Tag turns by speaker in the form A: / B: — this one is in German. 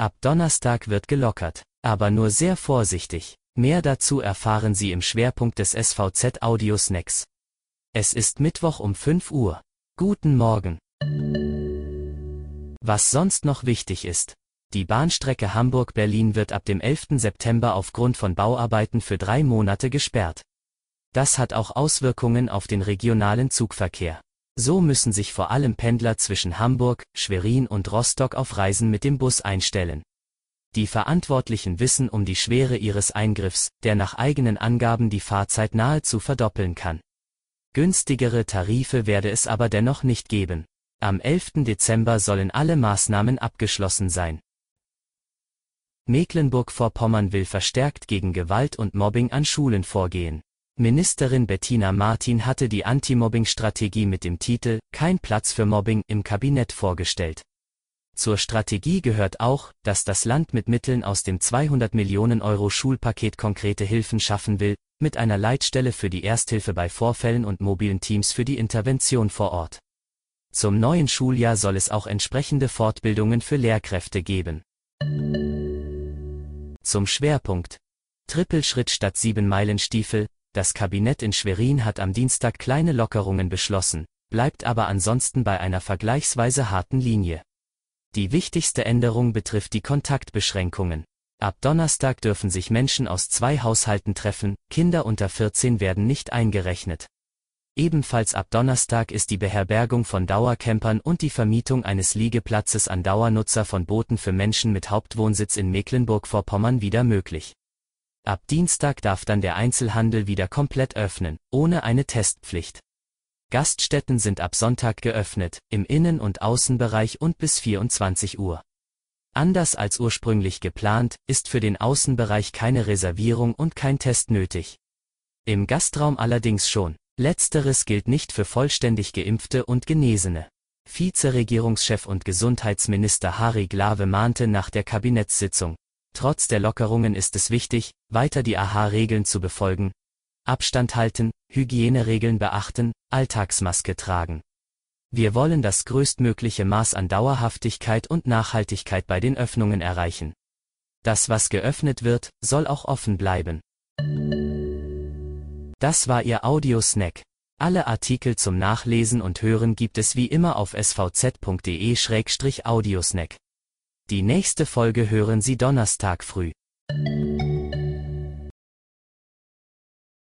A: Ab Donnerstag wird gelockert, aber nur sehr vorsichtig. Mehr dazu erfahren Sie im Schwerpunkt des SVZ Audio Snacks. Es ist Mittwoch um 5 Uhr. Guten Morgen. Was sonst noch wichtig ist. Die Bahnstrecke Hamburg-Berlin wird ab dem 11. September aufgrund von Bauarbeiten für drei Monate gesperrt. Das hat auch Auswirkungen auf den regionalen Zugverkehr. So müssen sich vor allem Pendler zwischen Hamburg, Schwerin und Rostock auf Reisen mit dem Bus einstellen. Die Verantwortlichen wissen um die Schwere ihres Eingriffs, der nach eigenen Angaben die Fahrzeit nahezu verdoppeln kann. Günstigere Tarife werde es aber dennoch nicht geben. Am 11. Dezember sollen alle Maßnahmen abgeschlossen sein. Mecklenburg-Vorpommern will verstärkt gegen Gewalt und Mobbing an Schulen vorgehen. Ministerin Bettina Martin hatte die Anti-Mobbing-Strategie mit dem Titel Kein Platz für Mobbing im Kabinett vorgestellt. Zur Strategie gehört auch, dass das Land mit Mitteln aus dem 200 Millionen Euro Schulpaket konkrete Hilfen schaffen will, mit einer Leitstelle für die Ersthilfe bei Vorfällen und mobilen Teams für die Intervention vor Ort. Zum neuen Schuljahr soll es auch entsprechende Fortbildungen für Lehrkräfte geben. Zum Schwerpunkt. Trippelschritt statt 7 Meilen Stiefel. Das Kabinett in Schwerin hat am Dienstag kleine Lockerungen beschlossen, bleibt aber ansonsten bei einer vergleichsweise harten Linie. Die wichtigste Änderung betrifft die Kontaktbeschränkungen. Ab Donnerstag dürfen sich Menschen aus zwei Haushalten treffen, Kinder unter 14 werden nicht eingerechnet. Ebenfalls ab Donnerstag ist die Beherbergung von Dauercampern und die Vermietung eines Liegeplatzes an Dauernutzer von Booten für Menschen mit Hauptwohnsitz in Mecklenburg-Vorpommern wieder möglich. Ab Dienstag darf dann der Einzelhandel wieder komplett öffnen, ohne eine Testpflicht. Gaststätten sind ab Sonntag geöffnet, im Innen- und Außenbereich und bis 24 Uhr. Anders als ursprünglich geplant, ist für den Außenbereich keine Reservierung und kein Test nötig. Im Gastraum allerdings schon. Letzteres gilt nicht für vollständig geimpfte und Genesene. Vizeregierungschef und Gesundheitsminister Harry Glawe mahnte nach der Kabinettssitzung. Trotz der Lockerungen ist es wichtig, weiter die AHA-Regeln zu befolgen, Abstand halten, Hygieneregeln beachten, Alltagsmaske tragen. Wir wollen das größtmögliche Maß an Dauerhaftigkeit und Nachhaltigkeit bei den Öffnungen erreichen. Das, was geöffnet wird, soll auch offen bleiben. Das war Ihr Audiosnack. Alle Artikel zum Nachlesen und Hören gibt es wie immer auf svz.de-audiosnack. Die nächste Folge hören Sie Donnerstag früh.